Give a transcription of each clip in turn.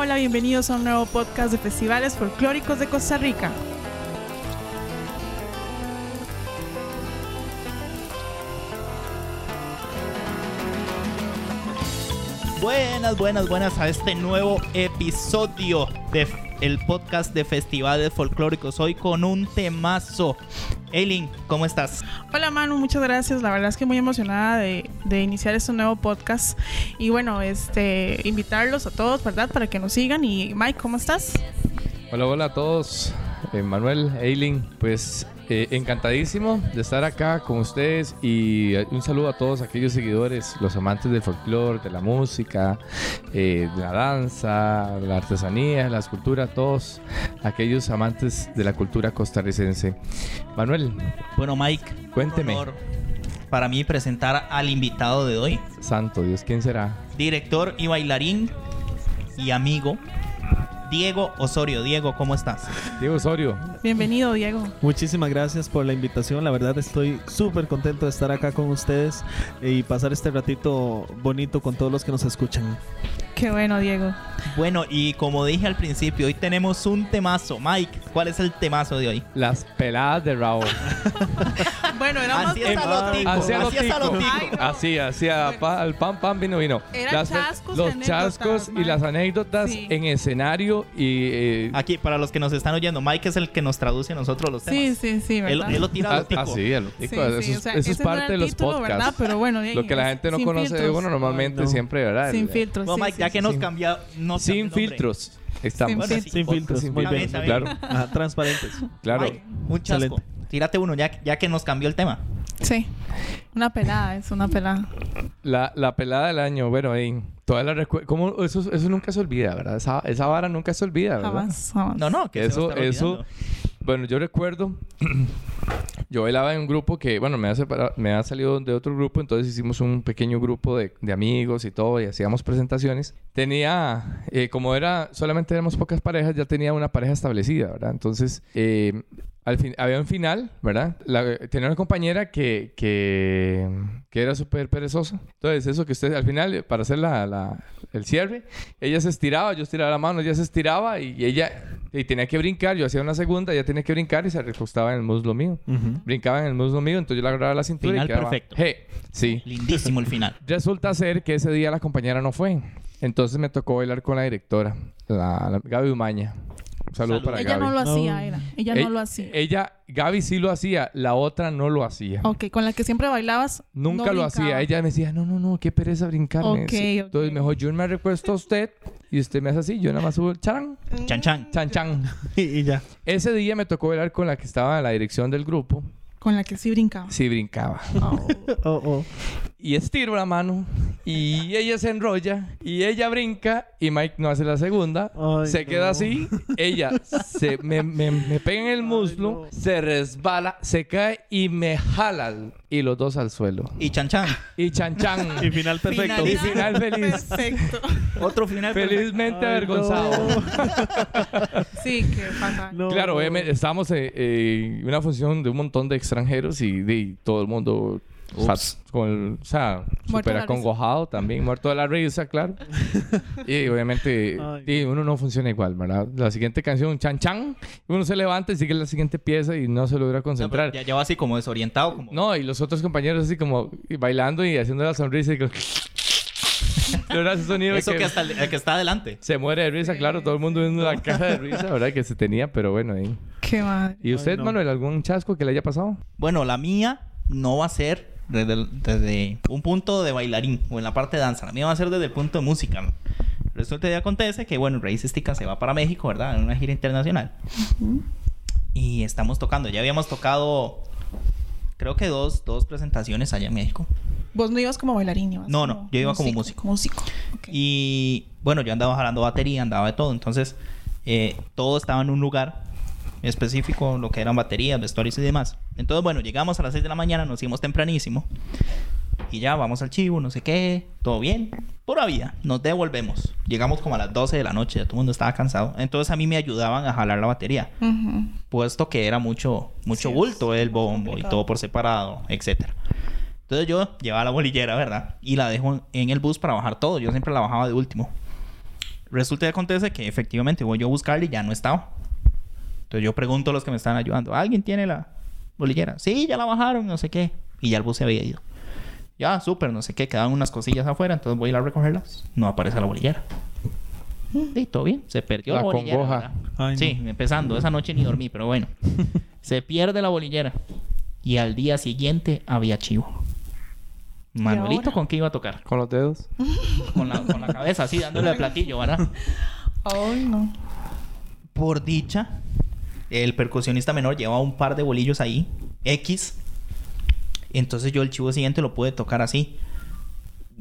hola, bienvenidos a un nuevo podcast de festivales folclóricos de Costa Rica. Buenas, buenas, buenas a este nuevo episodio de el podcast de festivales folclóricos. Hoy con un temazo. Eileen, ¿cómo estás? Hola Manu, muchas gracias. La verdad es que muy emocionada de, de, iniciar este nuevo podcast. Y bueno, este invitarlos a todos, ¿verdad? Para que nos sigan. Y Mike, ¿cómo estás? Hola, hola a todos. Eh, Manuel, Eileen, pues eh, encantadísimo de estar acá con ustedes y un saludo a todos aquellos seguidores, los amantes del folclore, de la música, eh, de la danza, de la artesanía, de la escultura, todos aquellos amantes de la cultura costarricense. Manuel. Bueno, Mike, cuénteme. Para mí presentar al invitado de hoy. Santo Dios, ¿quién será? Director y bailarín y amigo Diego Osorio. Diego, ¿cómo estás? Diego Osorio. Bienvenido, Diego. Muchísimas gracias por la invitación. La verdad estoy súper contento de estar acá con ustedes y pasar este ratito bonito con todos los que nos escuchan. Qué bueno, Diego. Bueno, y como dije al principio, hoy tenemos un temazo. Mike, ¿cuál es el temazo de hoy? Las peladas de Raúl. bueno, era más así es a lo tico. Así, así, el pan, pan, vino, vino. Las, chascos los chascos y las anécdotas en escenario y... Eh, Aquí, para los que nos están oyendo, Mike es el que nos traduce a nosotros los temas. Sí, sí, sí, ¿verdad? Él, lo tira a lo tico. Ah, sí, a lo tico. eso, es parte de los podcasts. Pero bueno, lo que la gente no conoce de uno normalmente siempre, ¿verdad? Sin filtros. Bueno, Mike, ya que nos cambia... sin filtros. Estamos. Sin, filtros. Muy bien. Claro. transparentes. Claro. un chasco. Tírate uno, ya, ya que nos cambió el tema. Sí. Una pelada, es una pelada. La, la pelada del año, bueno, ahí. Toda la ¿Cómo? Eso, eso nunca se olvida, ¿verdad? Esa, esa vara nunca se olvida, ¿verdad? Jamás, jamás. No, no, que eso, eso. Bueno, yo recuerdo. yo bailaba en un grupo que, bueno, me ha, me ha salido de otro grupo, entonces hicimos un pequeño grupo de, de amigos y todo, y hacíamos presentaciones. Tenía, eh, como era, solamente éramos pocas parejas, ya tenía una pareja establecida, ¿verdad? Entonces, eh, al fin, había un final, ¿verdad? tenía una compañera que, que, que era súper perezosa. Entonces, eso que usted, al final, para hacer la, la, el cierre, ella se estiraba, yo estiraba la mano, ella se estiraba y, ella y tenía que brincar. Yo hacía una segunda, ella tenía que brincar y se recostaba en el muslo mío. Brincaba en el muslo mío, entonces yo le agarraba la cintura final y quedaba... perfecto. Hey, sí. Lindísimo el final. Resulta ser que ese día la compañera no fue. Entonces me tocó bailar con la directora, la, la Gaby Umaña. Un saludo para ella Gaby. no lo hacía, era. Ella no E- lo hacía. Ella, Gaby sí lo hacía, la otra no lo hacía. Ok, con la que siempre bailabas. Nunca no lo brincaba. hacía. Ella me decía, no, no, no, qué pereza brincar. me Ok, decía. ok. Entonces mejor yo me recuesto a usted y usted me hace así. Yo nada más subo el charán, Chan, chan. chan, chan. Y, y ya. Ese día me tocó bailar con la que estaba en la dirección del grupo. Con la que sí brincaba. Sí, brincaba. Oh. Oh, oh. Y estiro la mano y ella se enrolla y ella brinca y Mike no hace la segunda. Ay, se queda no. así. Ella se, me, me, me pega en el muslo, no. se resbala, se cae y me jala y los dos al suelo. Y chan, chan. Y chan chan. Y final perfecto. Y final feliz. Perfecto. Otro final perfecto. Felizmente Ay, avergonzado. no. Sí, que pasa. No. Claro, obviamente, estábamos eh, eh, en una función de un montón de extranjeros y de todo el mundo Ups. con el- o sea, súper acongojado también, muerto de la risa, claro. y obviamente Ay. y uno no funciona igual, ¿verdad? La siguiente canción, chan chan, uno se levanta y sigue la siguiente pieza y no se logra No, concentrar. ya, ya va así como desorientado. Como... No, y los otros compañeros así como bailando y haciendo la sonrisa y como... Ese sonido Eso que- que hasta el, el que está adelante. se muere de risa, claro, todo el mundo viendo la cara de risa, ¿verdad? Que se tenía, pero bueno, ahí. Qué madre. ¿Y usted, no. Manuel, algún chasco que le haya pasado? Bueno, la mía no va a ser desde, desde un punto de bailarín o en la parte de danza. La mía va a ser desde el punto de música. ¿no? Resulta y acontece que, bueno, Raíces Tica se va para México, ¿verdad? En una gira internacional. Y estamos tocando. Ya habíamos tocado, creo que dos, dos presentaciones allá en México. Vos no ibas como bailarín, ibas No, no, yo iba como músico. Músico. ok. Y bueno, yo andaba jalando batería, andaba de todo. Entonces, eh, todo estaba en un lugar específico, lo que eran baterías, vestuarios y demás. Entonces, bueno, llegamos a las 6 de la mañana, nos hicimos tempranísimo. Y ya vamos al chivo, no sé qué, todo bien. Pura vida, nos devolvemos. Llegamos como a las 12 de la noche, ya todo el mundo estaba cansado. Entonces a mí me ayudaban a jalar la batería, puesto que era mucho, mucho Sí, bulto, el bombo y todo por separado, etcétera. Entonces yo llevaba la bolillera, ¿verdad? Y la dejo en el bus para bajar todo. Yo siempre la bajaba de último. Resulta y acontece que efectivamente voy yo a buscarle y ya no estaba. Entonces yo pregunto a los que me están ayudando, ¿alguien tiene la bolillera? Sí, ya la bajaron, no sé qué. Y ya el bus se había ido. Ya, súper, no sé qué, quedaban unas cosillas afuera, entonces voy a ir a recogerlas. No aparece la bolillera. Sí, todo bien, se perdió la, La bolillera. Ay, no. sí, empezando, esa noche ni dormí, pero bueno. se pierde la bolillera. Y al día siguiente había chivo. Manuelito? ¿con qué iba a tocar? Con los dedos. Con la, con la cabeza así, dándole el platillo, ¿verdad? Ay, no. Por dicha, el percusionista menor llevaba un par de bolillos ahí, X. Entonces yo el chivo siguiente lo pude tocar así.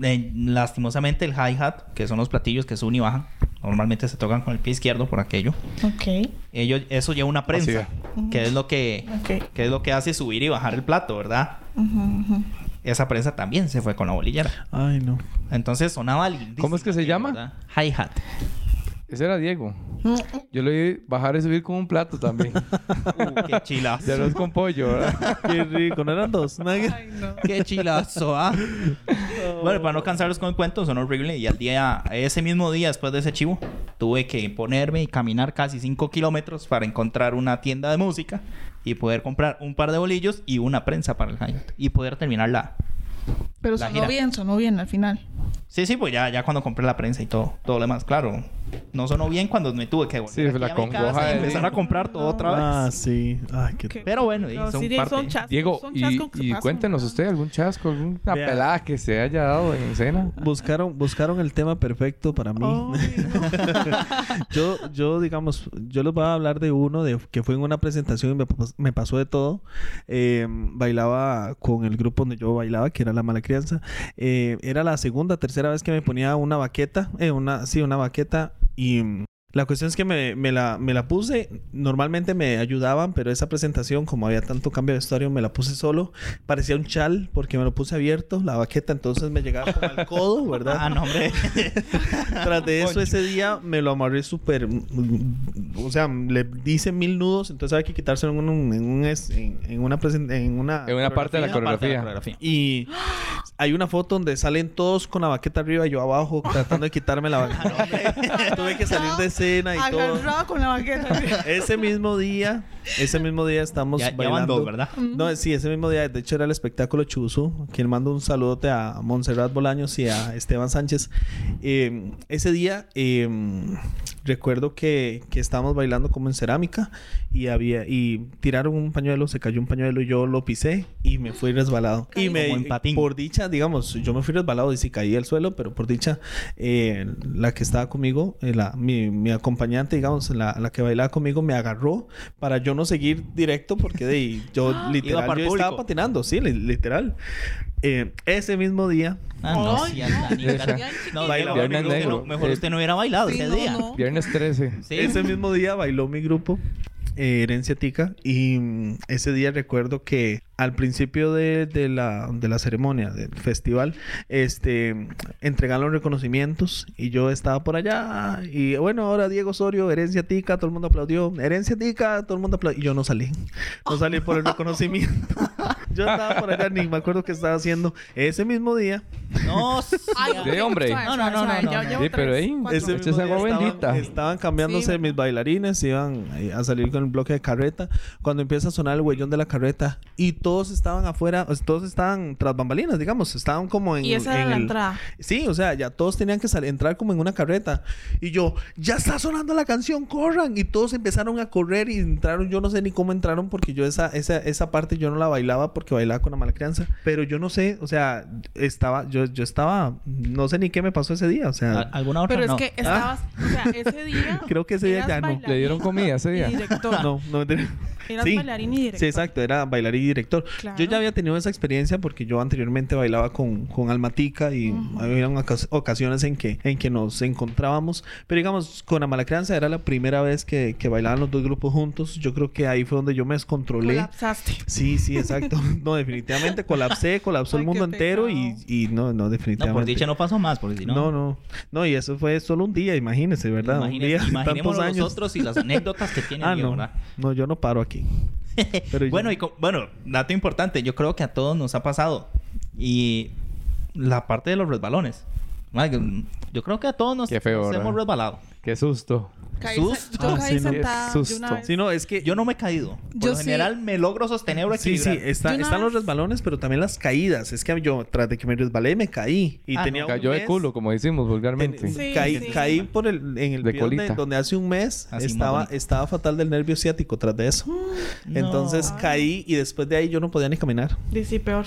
Eh, lastimosamente el hi-hat, que son los platillos que suben y bajan, normalmente se tocan con el pie izquierdo por aquello. Ok. Ellos, eso lleva una prensa, que es lo que, Ok. que es lo que hace subir y bajar el plato, ¿verdad? Esa prensa también se fue con la bolillera. Ay, no. Entonces sonaba lindísimo ¿Cómo es que se llama? Hi-hat. Ese era Diego. Yo lo vi bajar y subir con un plato también. Uh, qué chilazo. De arroz con pollo, ¿verdad? Qué rico. ¿No eran dos? ¿No? Ay, no. Qué chilazo, ¿ah? Bueno, para no cansarlos con el cuento, son horrible. Y al día, ese mismo día, después de ese chivo, tuve que ponerme y caminar casi 5 kilómetros para encontrar una tienda de música y poder comprar un par de bolillos y una prensa para el hi-hat y poder terminar la. Pero La sonó gira. bien, sonó bien al final. Sí, sí, pues ya, ya cuando compré la prensa y todo, todo lo demás, claro. No sonó bien cuando me tuve que volver Sí, aquí la a mi y empezar a comprar todo otra vez. Ah, sí. Ay, qué... ¿Qué? Pero bueno, y son sí, parte. son chascos, Diego, son y, chascos cuéntenos usted algún chasco, alguna Vea. pelada que se haya dado en escena. Buscaron, buscaron el tema perfecto para mí. Yo, yo, digamos, yo les voy a hablar de uno de que fue en una presentación y me pasó de todo. Eh, bailaba con el grupo donde yo bailaba, que era La Mala Crianza. Eh, era la segunda, tercera vez que me ponía una baqueta, eh, una, sí, una baqueta y... La cuestión es que me, me la, me la puse, normalmente me ayudaban, pero esa presentación, como había tanto cambio de vestuario, me la puse solo. Parecía un chal porque me lo puse abierto, la baqueta, entonces me llegaba como al codo, ¿verdad? Ah, no, hombre. Tras de eso, ese día me lo amarré súper. O sea, le hice mil nudos, entonces había que quitárselo en, un, en, un es- en, en una en una En una parte de la coreografía. coreografía. Y hay una foto donde salen todos con la baqueta arriba y yo abajo tratando de quitarme la baqueta. Tuve que salir de escena y todo. Agarrado con la baqueta. Ese mismo día, ese mismo día estamos Ya, bailando. ¿verdad? No, sí, ese mismo día, de hecho era el espectáculo Chuzú, quien mando un saludote a Montserrat Bolaños y a Esteban Sánchez. Eh, ese día eh, recuerdo que, que estábamos bailando como en cerámica y había y tiraron un pañuelo, se cayó un pañuelo y yo lo pisé y me fui resbalado. Y Caído. me por dicha, digamos, yo me fui resbalado y sí caí al suelo, pero por dicha eh, la que estaba conmigo, eh, la, mi, mi acompañante, digamos, la, la que bailaba conmigo me agarró para yo no seguir directo porque de yo literal yo estaba patinando, sí, li- literal. Eh, ese mismo día Ah, no, sí, no. mejor, usted negro. no- mejor Eh, usted no hubiera bailado Sí, ese no, día. no. Viernes 13. Sí. Ese mismo día bailó mi grupo, eh, Herencia Tica, y mm, ese día recuerdo que al principio de, de la, de la ceremonia del festival, este, entregaron los reconocimientos y yo estaba por allá y bueno, ahora Diego Osorio, Herencia Tica, todo el mundo aplaudió, Herencia Tica, todo el mundo aplaudió y yo no salí, no salí por el reconocimiento. yo estaba por allá, ni me acuerdo qué estaba haciendo. Ese mismo día, No, sí, hombre. No, no, no, no, Ya no. llevo Sí, pero ahí-. Ese mismo agua día estaban- bendita. Estaban cambiándose Sí. mis bailarines, iban eh, a salir con el bloque de carreta. Cuando empieza a sonar el huellón de la carreta y todos estaban afuera, o sea, todos estaban tras bambalinas, digamos, estaban como en, Y esa era en la el- entrada. Sí, o sea, ya todos tenían que entrar como en una carreta. Y yo, ya está sonando la canción, corran. Y todos empezaron a correr y entraron, yo no sé ni cómo entraron porque yo esa, esa, esa parte yo no la bailaba porque bailaba con la mala crianza. Pero yo no sé, o sea, estaba, yo, yo estaba, no sé ni qué me pasó ese día, o sea... ¿Al- ¿Alguna otra? Pero es que estabas, o sea, ese día. Creo que ese día ya no. ¿Le dieron comida ese día? No, no mentira. Eras Sí. bailarín y director. Sí, exacto, era bailarín y director. Claro. Yo ya había tenido esa experiencia porque yo anteriormente bailaba con, con Almatica y había ocas- ocasiones en que, en que nos encontrábamos. Pero digamos, con Amala Crianza era la primera vez que, que bailaban los dos grupos juntos. Yo creo que ahí fue donde yo me descontrolé. Colapsaste. Sí, sí, exacto. No, definitivamente colapsé, colapsó Ay, el mundo entero y, y no, no, No, definitivamente. por dicha no pasó más, porque si no... no, no, no. y eso fue solo un día, imagínese, ¿verdad? un Imagine- día, tantos años. nosotros y las anécdotas que tiene Ah, no. ¿verdad? No, yo no paro aquí. Pero yo- bueno, y bueno, dato importante, yo creo que a todos nos ha pasado. Y la parte de los resbalones. Yo creo que a todos nos, hemos resbalado. Qué susto. Caí- Susto. Yo Ah, caí sí, no. sentada Qué de susto. una vez. Sí, no, es que Yo no me he caído. Por Yo lo sí. general me logro sostener o Sí, sí, está- De están los resbalones, pero también las caídas. Es que yo, tras de que me resbalé, me caí. Y Ah, tenía no. un Cayó de mes- culo, como decimos vulgarmente. ten- Sí, caí, sí. caí por el, en el De pie donde, hace un mes Así, estaba, estaba fatal del nervio ciático tras de eso. No. Entonces caí y después de ahí yo no podía ni caminar. Sí, sí, peor.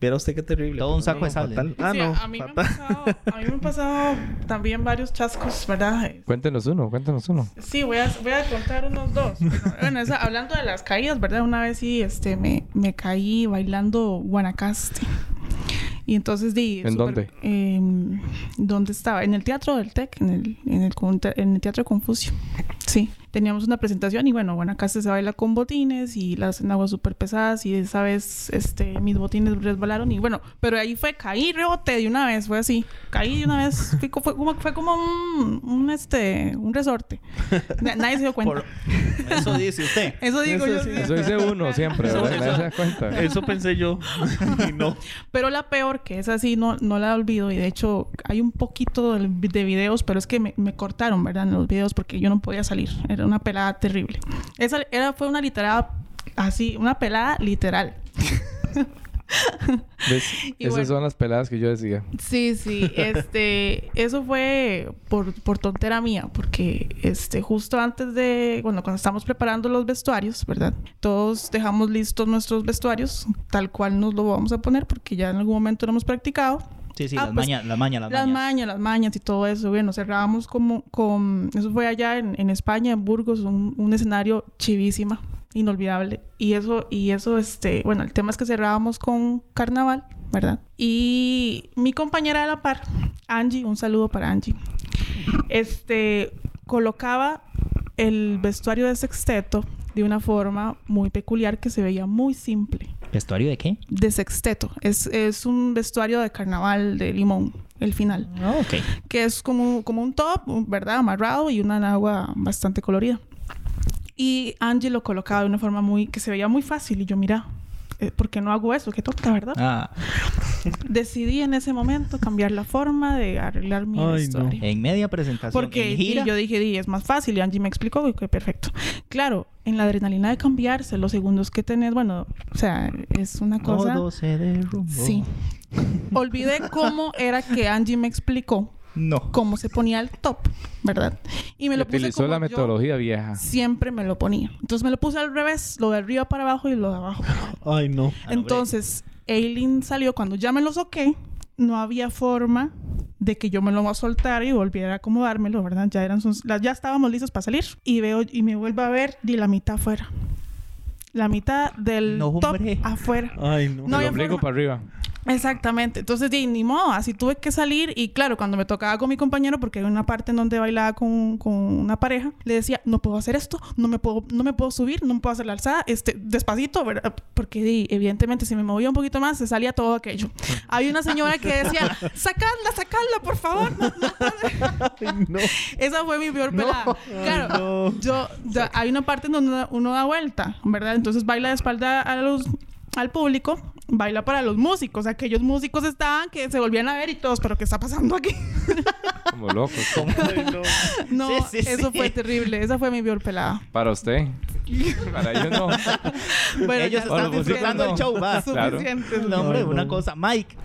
Viera usted qué terrible. Todo un saco no, de sal, fatal. ¿eh? Ah, no. a, mí me han fatal. pasado, a mí me han pasado también varios chascos, ¿verdad? Cuéntenos uno, cuéntenos uno. Sí, voy a, voy a contar unos dos. Bueno, esa- hablando de las caídas, ¿verdad? Una vez sí este, me, me caí bailando Guanacaste. Y entonces di... ¿En dónde? em, ¿Dónde estaba? En el teatro del TEC, en el, en el, con- en el teatro Confucio. Sí, teníamos una presentación y bueno, Guanacaste se baila con botines y las enaguas súper pesadas y esa vez este, mis botines resbalaron y bueno, pero ahí fue, caí, rebote de una vez, fue así. Caí de una vez, fue, fue como, fue como un, un, este, un resorte. Na- nadie se dio cuenta. Por- Eso dice usted. Eso digo Eso yo. sí. Eso dice uno siempre, Eso- ¿verdad? Nadie eso- se da cuenta. Eso pensé yo. y no. Pero la peor, que es así, no, no la olvido. Y de hecho, hay un poquito de, de videos, pero es que me, me cortaron, ¿verdad? En los videos porque yo no podía salir. Era una pelada terrible. Esa era, fue una literada así, una pelada literal. ¿Ves? Y Esas bueno. son las peladas que yo decía. Sí, sí, este, eso fue por, por tontera mía, porque este, justo antes de, bueno, cuando estamos preparando los vestuarios, ¿verdad? Todos dejamos listos nuestros vestuarios, tal cual nos lo vamos a poner, porque ya en algún momento lo hemos practicado. Sí, sí, Ah, las pues, mañas, las mañas, las Las mañas. mañas, las mañas y todo eso. Bueno, cerrábamos como con... Eso fue allá en, en España, en Burgos, un, un escenario chivísima, inolvidable. Y eso, y eso, este... Bueno, el tema es que cerrábamos con carnaval, ¿verdad? Y mi compañera de la par, Angie, un saludo para Angie, este... Colocaba el vestuario de sexteto de una forma muy peculiar que se veía muy simple ¿Vestuario de qué? de sexteto. Es, es un vestuario de carnaval de limón, el final. Ah, ok. Que es como, como un top, ¿verdad? Amarrado y una agua bastante colorida. Y Angie lo colocaba de una forma muy... que se veía muy fácil. Y yo, mira, ¿por qué no hago eso? Qué tonta, ¿verdad? Ah, Decidí en ese momento cambiar la forma de arreglar mi Ay, no. vestuario. en media presentación. Porque en di, gira. yo dije, di, es más fácil. Y Angie me explicó y que perfecto. Claro, en la adrenalina de cambiarse, los segundos que tenés, bueno, o sea, es una cosa... Todo se derrumbó. Sí. Olvidé cómo era que Angie me explicó No. cómo se ponía el top, ¿verdad? Y me lo puse Utilizó como la yo metodología vieja. siempre me lo ponía. Entonces me lo puse al revés, lo de arriba para abajo y lo de abajo. para abajo. Ay, no. Ah, Entonces, Aileen salió cuando ya me lo soqué, no había forma de que yo me lo soltara y volviera a acomodármelo, ¿verdad? Ya eran sus- la- ya estábamos listos para salir y veo y me vuelvo a ver di la mitad afuera. La mitad del No, top afuera. Ay, no. No el ombligo forma. para arriba. Exactamente. Entonces, di, ni modo, así tuve que salir. Y claro, cuando me tocaba con mi compañero, porque hay una parte en donde bailaba con, con una pareja, le decía, no puedo hacer esto, no me puedo, no me puedo subir, no me puedo hacer la alzada, este, despacito, ¿verdad? Porque di, evidentemente, si me movía un poquito más, se salía todo aquello. Hay una señora que decía, sacadla, sacadla, por favor. No, no puede". Ay, no. Esa fue mi peor pelada. Claro, no. yo, ya, hay una parte en donde uno da vuelta, ¿verdad? Entonces baila de espalda a los, al público, baila para los músicos. Aquellos músicos estaban que se volvían a ver y todos, ¿pero qué está pasando aquí? Como locos. Ay, no. No, Sí, sí, eso sí. fue terrible. Esa fue mi peor pelada. Para usted. Para ellos no. Bueno, Ellos están disfrutando el show, va. Claro. Suficiente. No, hombre, Ay, no. una cosa. Mike,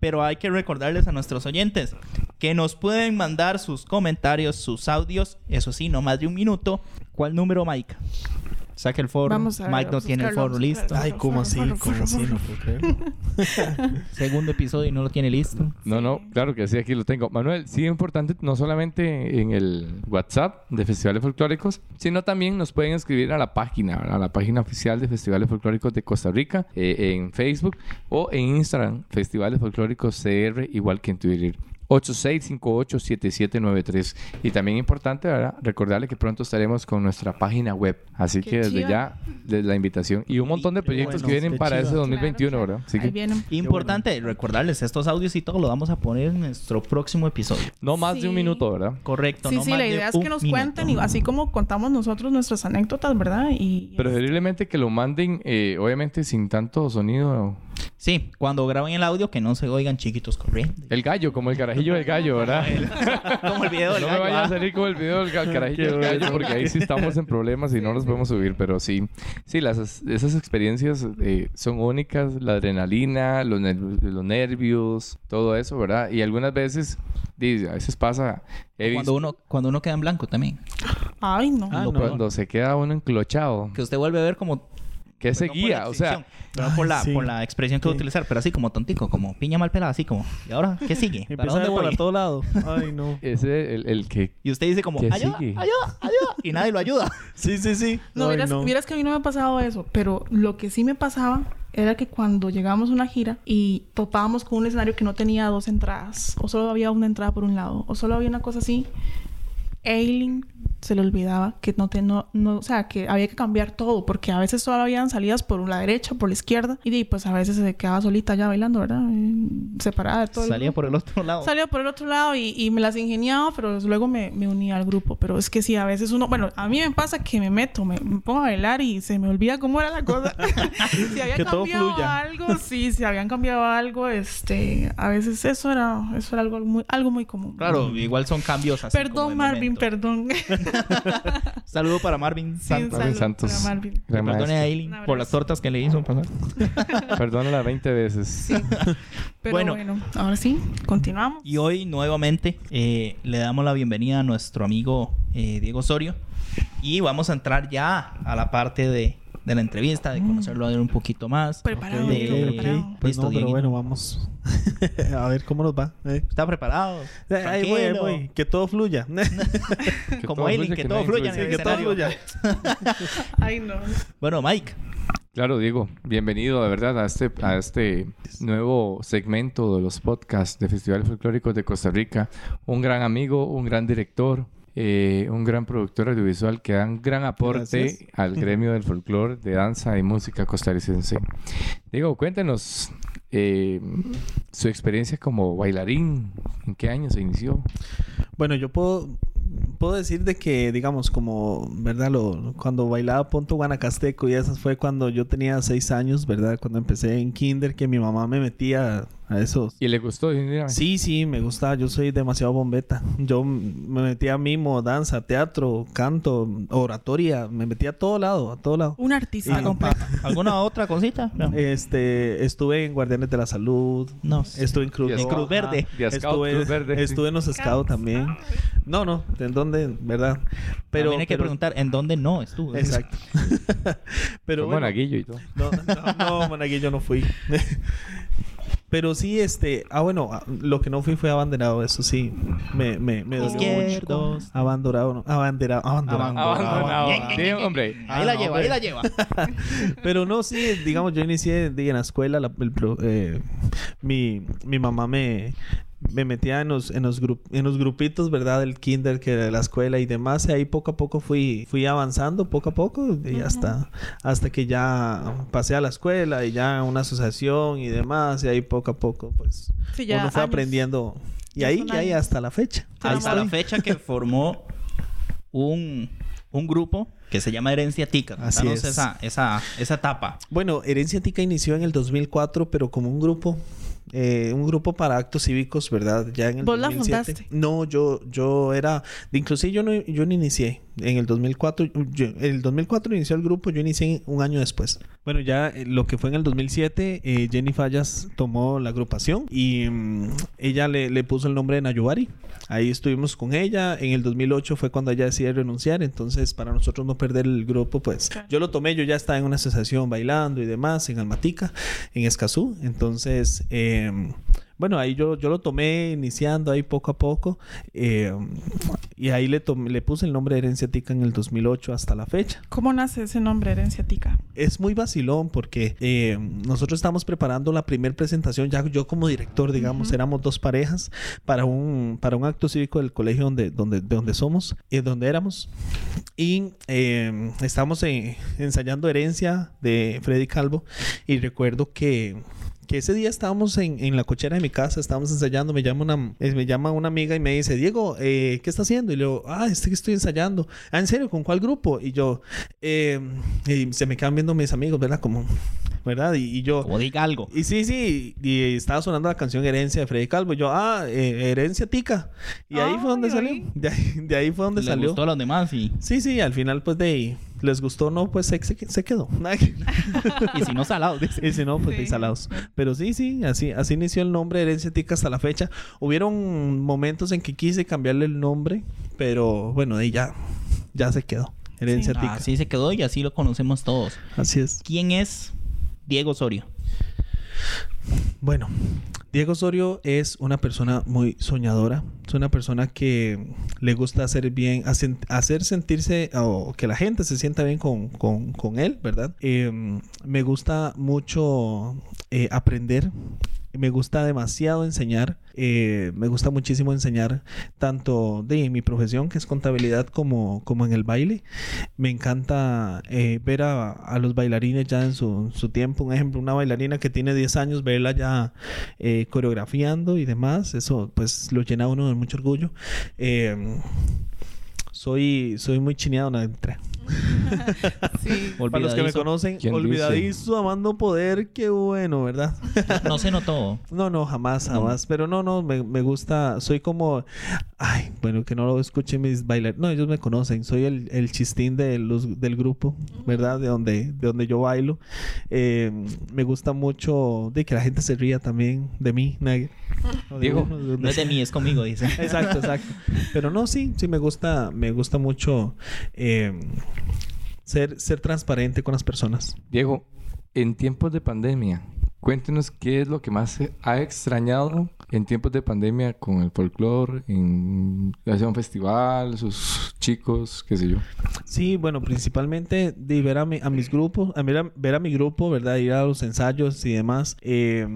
pero hay que recordarles a nuestros oyentes que nos pueden mandar sus comentarios, sus audios, eso sí, no más de un minuto. ¿Cuál número, Mike? Saque el foro. Vamos a ver, Mike no tiene el foro listo. buscarlo. Ay, ¿cómo así? ¿Cómo así? No puedo creerlo. Segundo episodio y no lo tiene listo. No, no, claro que sí, aquí lo tengo. Manuel, sí es importante no solamente en el WhatsApp de Festivales Folclóricos, sino también nos pueden escribir a la página, ¿verdad? a la página oficial de Festivales Folclóricos de Costa Rica, eh, en Facebook o en Instagram, Festivales Folclóricos CR, igual que en Twitter. 86587793 y también importante ¿verdad? recordarle que pronto estaremos con nuestra página web así Qué que desde ya desde la invitación y un montón de proyectos bueno, que vienen para chiva. ese 2021 Claro, ¿verdad? Así que vienen. Importante recordarles estos audios y todo lo vamos a poner en nuestro próximo episodio. no más de un minuto ¿verdad? Correcto. Sí, no sí, más la de idea es que nos minuto. cuenten, y así como contamos nosotros nuestras anécdotas, ¿verdad? Y Preferiblemente que lo manden, eh, obviamente sin tanto sonido Sí, cuando graben el audio que no se oigan chiquitos corriendo. El gallo, como el carajillo del gallo, ¿verdad? Como el video del no gallo, me vaya a ah. salir como el video del carajillo del gallo porque ahí sí estamos en problemas y no los podemos subir, pero sí. Sí, las, esas experiencias eh, son únicas, la adrenalina, los, ner- los nervios, todo eso, ¿verdad? Y algunas veces, a veces pasa, Cuando uno, cuando uno queda en blanco también. Ay, no. Ah, no. cuando se queda uno enclochado. Que usted vuelve a ver como... ¿Qué perdón por seguía? la O sea, por, la, sí. por la expresión que voy a utilizar, pero así como tontico, como piña mal pelada, así como... ¿Y ahora qué sigue? ¿Para dónde voy? para todo lado. Ay, no. ese el, el que... Y usted dice como... ¿Qué ¡Ayuda! sigue? ¡Ayuda! ¡Ayuda! Y nadie lo ayuda. Sí, sí, sí. No, Ay, vieras, no. vieras que a mí no me ha pasado eso, pero lo que sí me pasaba era que cuando llegamos a una gira y topábamos con un escenario que no tenía dos entradas, o solo había una entrada por un lado, o solo había una cosa así, Aileen se le olvidaba que no, te, no, no, o sea, que había que cambiar todo, porque a veces solo habían salidas por la derecha, por la izquierda, y pues a veces se quedaba solita ya bailando, ¿verdad? Eh, Separada de todo. el Salía grupo. por el otro lado. Salía por el otro lado y, y me las ingeniaba, pero luego me, me unía al grupo. Pero es que sí, a veces uno... Bueno, a mí me pasa que me meto, me, me pongo a bailar y se me olvida cómo era la cosa. si había Que todo cambiado fluya. algo, sí, si habían cambiado algo, este... A veces eso era, eso era algo muy, algo muy común. Claro, igual son cambios así Perdón, de Marvin, perdón. Saludo para Marvin Sí, Santos. Marvin salud Santos. para Marvin. Perdone a. Aileen por las tortas que le hizo pasar. Perdónala 20 veces. Pero Bueno. bueno. ahora sí, continuamos. Y hoy nuevamente eh, le damos la bienvenida a nuestro amigo eh, Diego Osorio. Y vamos a entrar ya a la parte de, de la entrevista, de conocerlo a él un poquito más. Preparado, Ok, Diego, de- ok, preparado. ok. Pues Listo, no, pero bueno, vamos. a ver cómo nos va. eh. ¿Está preparado? Eh, Ahí voy, ahí Tranquilo. voy. Que todo fluya. Que Como todo fluya, que que todo fluya en influye. el que todo fluya. Ay, no. Bueno, Mike. Claro, Diego, bienvenido de verdad a este, a este nuevo segmento de los podcasts de Festivales Folclóricos de Costa Rica. Un gran amigo, un gran director, eh, un gran productor audiovisual que da un gran aporte Gracias. al gremio del folclore, de danza y música costarricense. Diego, cuéntenos eh, su experiencia como bailarín. ¿En qué año se inició? Bueno, yo puedo, puedo decir de que, digamos, como, ¿verdad? Lo, cuando bailaba Ponto Guanacasteco y eso fue cuando yo tenía seis años, ¿verdad? Cuando empecé en kinder, que mi mamá me metía a esos... ¿Y le gustó? Sí, sí, me gusta. Yo soy demasiado bombeta. Yo me metía a mimo, danza, teatro, canto, oratoria. Me metía a todo lado, a todo lado. Un artista completo. ¿Alguna otra cosita? No. Este, estuve en Guardianes de la Salud. No. Estuve en Cruz, En Cruz Verde. Scout Estuve, Cruz Verde. estuve en los Scouts también. No, no, ¿en dónde? ¿Verdad? Pero, También hay que pero- preguntar en dónde no estuvo. Exacto. pero Fue bueno, monaguillo y todo. no, no, no, Monaguillo no fui. Pero sí, este... Ah, bueno, ah, lo que no fui fue abanderado. Eso sí, me, me, me dolió mucho. Abanderado, no. Abanderado, abanderado. Abandonado. Sí, hombre. Ahí Ah, la no, lleva, hombre. ahí la lleva. Pero no, sí, digamos, yo inicié en la escuela, la- el pro- eh, mi, mi mamá me, me metía en los, en, los grup- en los grupitos, ¿verdad? Del kinder, que de la escuela y demás, y ahí poco a poco fui, fui avanzando, poco a poco, y hasta, hasta que ya pasé a la escuela y ya una asociación y demás, y ahí poco a poco, pues, Sí, ya uno fue años. aprendiendo. Y ahí, y ahí hasta la fecha. Hasta la fecha que formó un, un grupo que se llama Herencia Tica. Así es. esa, esa, esa etapa. Bueno, Herencia Tica inició en el 2004, pero como un grupo, eh, un grupo para actos cívicos, ¿verdad? Ya en el ¿Vos la 2007. fundaste? No, yo, yo era, inclusive yo no, yo no inicié en el 2004. Yo, el 2004 inició el grupo, yo inicié un año después. Bueno, ya eh, lo que fue en el 2007, eh, Jenny Fallas tomó la agrupación y mm, ella le, le puso el nombre de Nayubari. Ahí estuvimos con ella. En el 2008 fue cuando ella decidió renunciar. Entonces, para nosotros no perder el grupo, pues yo lo tomé. Yo ya estaba en una asociación bailando y demás en Almatica, en Escazú. Entonces, eh, bueno, ahí yo, yo lo tomé iniciando ahí poco a poco. eh, y ahí le, tomé- le puse el nombre de Herencia Tica en el 2008 hasta la fecha. ¿Cómo nace ese nombre, Herencia Tica? Es muy vacilón porque eh, nosotros estamos preparando la primera presentación, ya yo como director, digamos, Ujú. éramos dos parejas para un, para un acto cívico del colegio donde, donde, de donde somos, y donde éramos. Y eh, estábamos eh, ensayando Herencia de Freddy Calvo y recuerdo que que ese día estábamos en, en la cochera de mi casa, estábamos ensayando, me llama una, eh, me llama una amiga y me dice, Diego, eh, ¿qué está haciendo? Y le digo, ah, este que estoy ensayando. Ah, ¿en serio? ¿Con cuál grupo? Y yo, eh, y se me quedan viendo mis amigos, ¿verdad? Como, ¿verdad? Y, y yo... Como diga algo. Y sí, sí, y estaba sonando la canción Herencia de Freddy Calvo. Y yo, ah, eh, Herencia Tica. Y ahí fue donde Ay, salió. De ahí, de ahí fue donde Le salió. gustó a los demás y, Sí, sí, al final, pues de ahí, les gustó o no, pues se, se, se quedó. y si no salados. dice. y si no, pues de Sí. salados. Pero sí, sí, así, así inició el nombre Herencia Tica hasta la fecha. Hubieron momentos en que quise cambiarle el nombre, pero bueno, de ahí ya, ya se quedó. Herencia Tica. Así se quedó y así lo conocemos todos. Así es. ¿Quién es Diego Osorio? Bueno, Diego Osorio es una persona muy soñadora. Es una persona que le gusta hacer bien, hacer, sentirse o que la gente se sienta bien con, con- con él, ¿verdad? Eh, me gusta mucho eh, aprender. Me gusta demasiado enseñar. eh, me gusta muchísimo enseñar tanto de mi profesión, que es contabilidad, como, como en el baile. Me encanta eh, ver a, los bailarines ya en su, su tiempo. Un ejemplo, una bailarina que tiene 10 años, verla ya eh, coreografiando y demás. Eso pues lo llena a uno de mucho orgullo. Soy, soy muy chineado entre. Sí. Para los que me conocen, ¿Quién olvidadizo, amando poder, qué bueno, ¿verdad? No se notó. No, no, jamás, No. jamás. Pero no, no, me, me gusta. Soy como. Ay, bueno, que no lo escuchen mis bailarines. No, ellos me conocen. Soy el, el chistín de los, del grupo, ¿verdad? De donde, de donde yo bailo. Eh, me gusta mucho de que la gente se ría también de mí. nadie- o de Diego, uno, de donde No es de mí, es conmigo, dice. Exacto, exacto. Pero no, sí, sí me gusta, me gusta mucho eh, ser, ser transparente con las personas. Diego, en tiempos de pandemia, cuéntenos qué es lo que más ha extrañado en tiempos de pandemia con el folclore, en hacer un festival, sus chicos, qué sé yo. Sí, bueno, principalmente de ver a, mi- a mis grupos, a ver a, ver a mi grupo, ¿verdad? Ir a los ensayos y demás. Eh,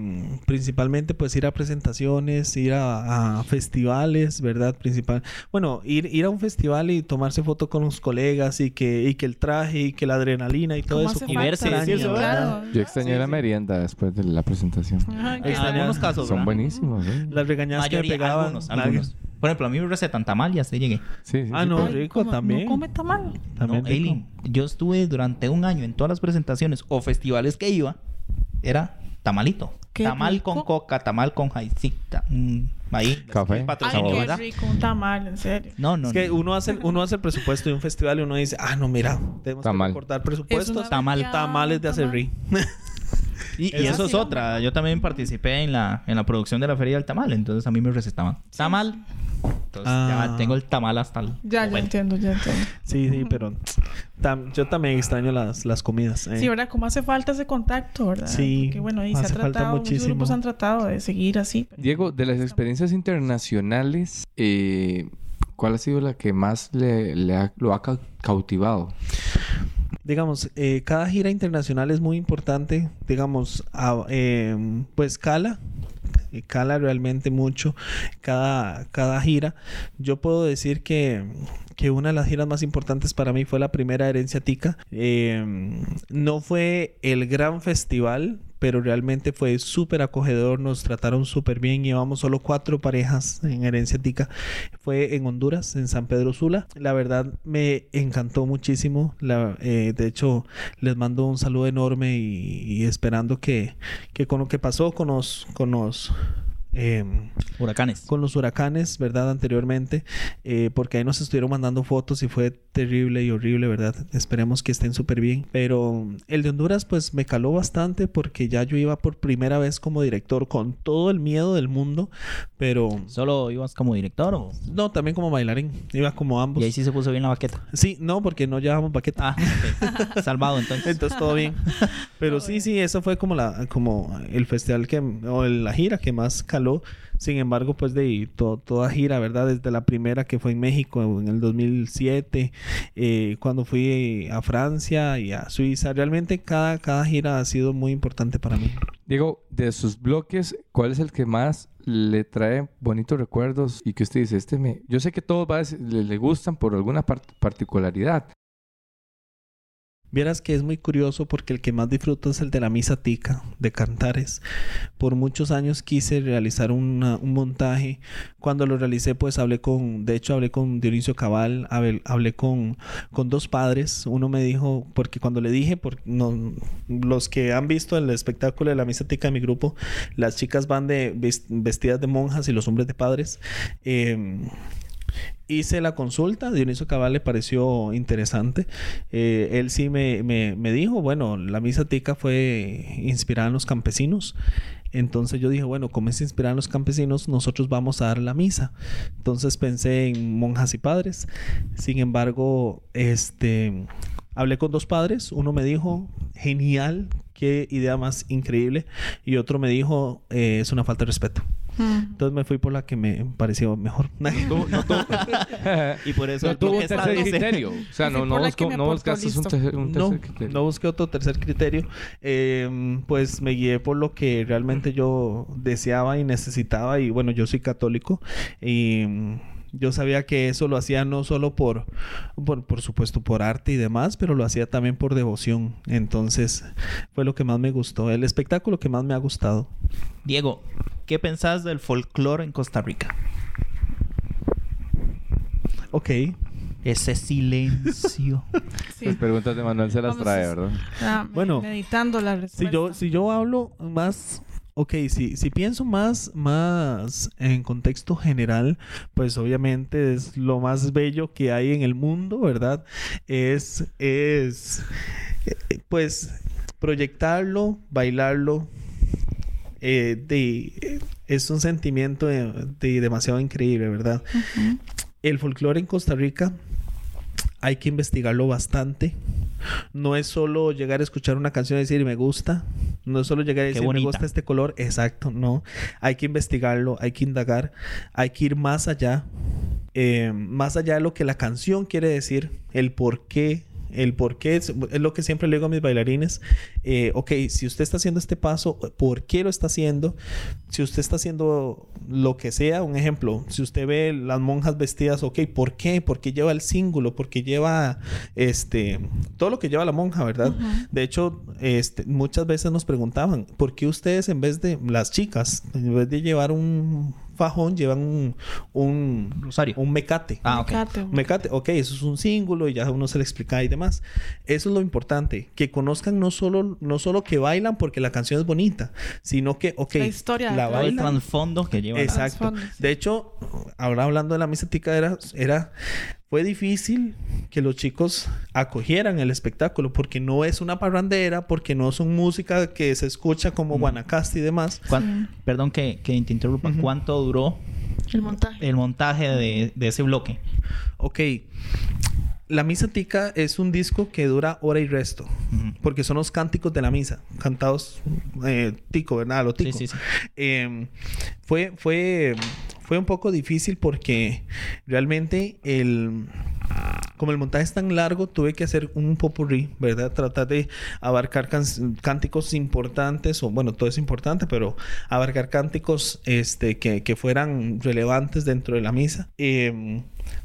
principalmente, pues ir a presentaciones, ir a, a festivales, ¿verdad? Principal. Bueno, ir, ir a un festival y tomarse foto con los colegas y que, y que el traje y que la adrenalina y todo ¿Cómo eso. Y verse, sí, Sí, eso, claro. Yo extrañé Sí, la sí. merienda después de la presentación. Ajá, En algunos casos, Son buenísimos, Las regañadas que me pegaban. algunos, algunos. Por ejemplo, a mí me recetan tamal y hasta llegué. Sí, sí, Ah, sí, no, rico ¿cómo? también. No come tamal. También no, yo estuve durante un año en todas las presentaciones o festivales que iba, era tamalito. Qué tamal rico. con coca, tamal con jaicita. mm, ahí. Café. Ay, qué ¿verdad? rico, un tamal, en serio. No, no. Es que no. uno hace, uno hace el presupuesto de un festival y uno dice, ah, no, mira, tenemos Tamal. que cortar bestial, Tamales de tamal. acerrí. Y, y Eso es otra. Yo también participé en la, en la producción de la Feria del Tamal. Entonces a mí me recetaban tamal. Entonces Ah. ya tengo el tamal hasta el Ya, ya entiendo, ya entiendo. Sí, sí, pero tam- yo también extraño las, las comidas. eh. Sí, ¿verdad? Como hace falta ese contacto, ¿verdad? Sí, Porque bueno, y se ha tratado, muchos grupos han tratado de seguir así. pero- Diego, de las experiencias internacionales, eh, ¿cuál ha sido la que más le, le ha- lo ha ca- cautivado? Digamos, eh, cada gira internacional es muy importante. Digamos, a- eh, pues cala. eh, Cala realmente mucho cada, cada gira. Yo puedo decir que, que una de las giras más importantes para mí fue la primera Herencia Tica. Eh, no fue el gran festival, pero realmente fue súper acogedor. Nos trataron súper bien. Llevamos solo cuatro parejas en Herencia Tica. Fue en Honduras, en San Pedro Sula. La verdad me encantó muchísimo. La- eh, de hecho, les mando un saludo enorme y, esperando que, que con lo que pasó con los, con los em, Huracanes. con los huracanes, ¿verdad? Anteriormente, eh, porque ahí nos estuvieron mandando fotos y fue terrible y horrible, ¿verdad? Esperemos que estén súper bien. Pero el de Honduras, pues me caló bastante porque ya yo iba por primera vez como director con todo el miedo del mundo, pero ¿Solo ibas como director o...? no, también como bailarín, iba como ambos. Y ahí sí se puso bien la baqueta. Sí, no, porque no llevábamos paqueta. Ah, ok. Salvado entonces. Entonces todo bien. Pero sí, sí, eso fue como la como el festival que o la gira que más caló. Sin embargo, pues de to- toda gira, ¿verdad? Desde la primera que fue en México en el 2007, eh, cuando fui a Francia y a Suiza, realmente cada, cada gira ha sido muy importante para mí. Diego, de sus bloques, ¿cuál es el que más le trae bonitos recuerdos y que usted dice, este me... Yo sé que todos va le, le gustan por alguna par- particularidad. Vieras que es muy curioso porque el que más disfruto es el de la misa tica de Cantares. Por muchos años quise realizar una- un montaje. Cuando lo realicé, pues hablé con, de hecho hablé con Dionisio Cabal, hablé, con, con dos padres. Uno me dijo, porque cuando le dije, por, no, los que han visto el espectáculo de la misa tica de mi grupo, las chicas van de ves- vestidas de monjas y los hombres de padres. Eh, Hice la consulta, Dionisio Cabal le pareció interesante. Eh, él sí me, me- me dijo, bueno, la misa tica fue inspirada en los campesinos. Entonces yo dije, bueno, como es inspirada en los campesinos, nosotros vamos a dar la misa. Entonces pensé en monjas y padres. Sin embargo, este, hablé con dos padres. Uno me dijo, genial, qué idea más increíble. Y otro me dijo, "Eh, es una falta de respeto. Mm. Entonces me fui por la que me pareció mejor. No tuvo- Y por eso no tuvo un tercer criterio. O sea, no, no, me no buscaste un, tercer- un No, tercer criterio. no busqué otro tercer criterio. Eh, pues me guié por lo que realmente yo deseaba y necesitaba. Y bueno, yo soy católico. Y yo sabía que eso lo hacía no solo por, por, por supuesto, por arte y demás, pero lo hacía también por devoción. Entonces, fue lo que más me gustó. El espectáculo que más me ha gustado. Diego, ¿qué pensás del folclore en Costa Rica? Ok. Ese silencio. Sí. Las preguntas de Manuel se las Vamos trae, ¿verdad? Ah, Bueno, meditando la respuesta. Si yo, si yo hablo más, ok, si, si pienso más, más en contexto general, pues obviamente es lo más bello que hay en el mundo, ¿verdad? Es, es, eh, pues, proyectarlo, bailarlo, eh, de, eh, es un sentimiento de, de demasiado increíble, ¿verdad? El folclore en Costa Rica hay que investigarlo bastante. No es solo llegar a escuchar una canción y decir me gusta. No es solo llegar a decir me gusta este color. Exacto, no. Hay que investigarlo, hay que indagar, hay que ir más allá. eh, más allá de lo que la canción quiere decir, el por qué. El por qué es, es lo que siempre le digo a mis bailarines. eh, ok, si usted está haciendo este paso, ¿por qué lo está haciendo? Si usted está haciendo lo que sea, un ejemplo, si usted ve las monjas vestidas, ok, ¿por qué? Porque lleva el símbolo, porque lleva este todo lo que lleva la monja, ¿verdad? De hecho, este, muchas veces nos preguntaban, ¿por qué ustedes en vez de las chicas, en vez de llevar un fajón, llevan un, un, Rosario. un mecate? Ah, ok. Mecate. Mecate, ok, eso es un símbolo y ya uno se le explica y demás. Eso es lo importante, que conozcan no solo, no solo que bailan porque la canción es bonita, sino que, ok, La historia la. Todo el bailan. trasfondo que lleva. Exacto. De hecho, ahora hablando de la mística era, era fue difícil que los chicos acogieran el espectáculo porque no es una parrandera, porque no son música que se escucha como Mm. Guanacaste y demás. ¿Cuán- Perdón que, que te interrumpa. ¿Cuánto duró El montaje. el montaje de, de ese bloque? Ok. La misa tica es un disco que dura hora y resto, porque son los cánticos de la misa, cantados eh, tico, ¿verdad? Lo Sí, tico. sí, sí. Eh, fue, fue, fue un poco difícil porque realmente el... Como el montaje es tan largo, tuve que hacer un popurrí, ¿verdad? Tratar de abarcar cánticos importantes, o bueno, todo es importante, pero abarcar cánticos este, que, que fueran relevantes dentro de la misa. Eh,